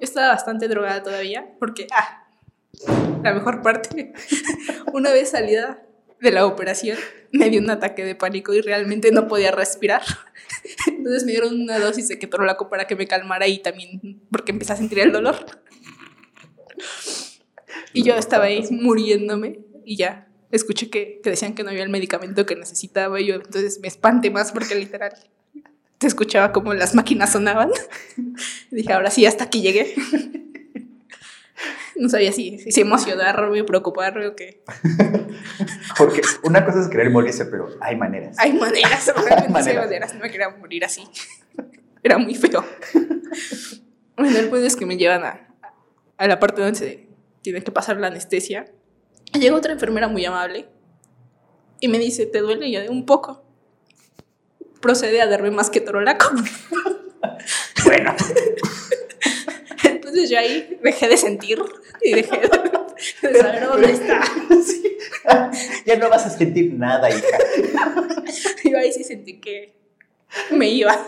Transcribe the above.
estaba bastante drogada todavía, porque, ah, la mejor parte, una vez salida de la operación, me dio un ataque de pánico y realmente no podía respirar. Entonces me dieron una dosis de ketorolaco para que me calmara y también porque empecé a sentir el dolor. Y yo estaba ahí muriéndome y ya escuché que, que decían que no había el medicamento que necesitaba y yo entonces me espanté más porque literal te escuchaba como las máquinas sonaban. dije, ahora sí, hasta aquí llegué. No sabía si, si emocionarme, preocuparme o qué. Porque una cosa es querer morirse, pero hay maneras. Hay maneras, realmente hay maneras. No me quería morir así. Era muy feo. Bueno, el punto es que me llevan a, a la parte donde se tiene que pasar la anestesia. Llega otra enfermera muy amable y me dice, ¿te duele? Y yo un poco. Procede a darme más que torolaco. bueno. Entonces yo ahí dejé de sentir y dejé de, saber dónde está. Ya no vas a sentir nada, hija. Yo ahí sí sentí que me iba.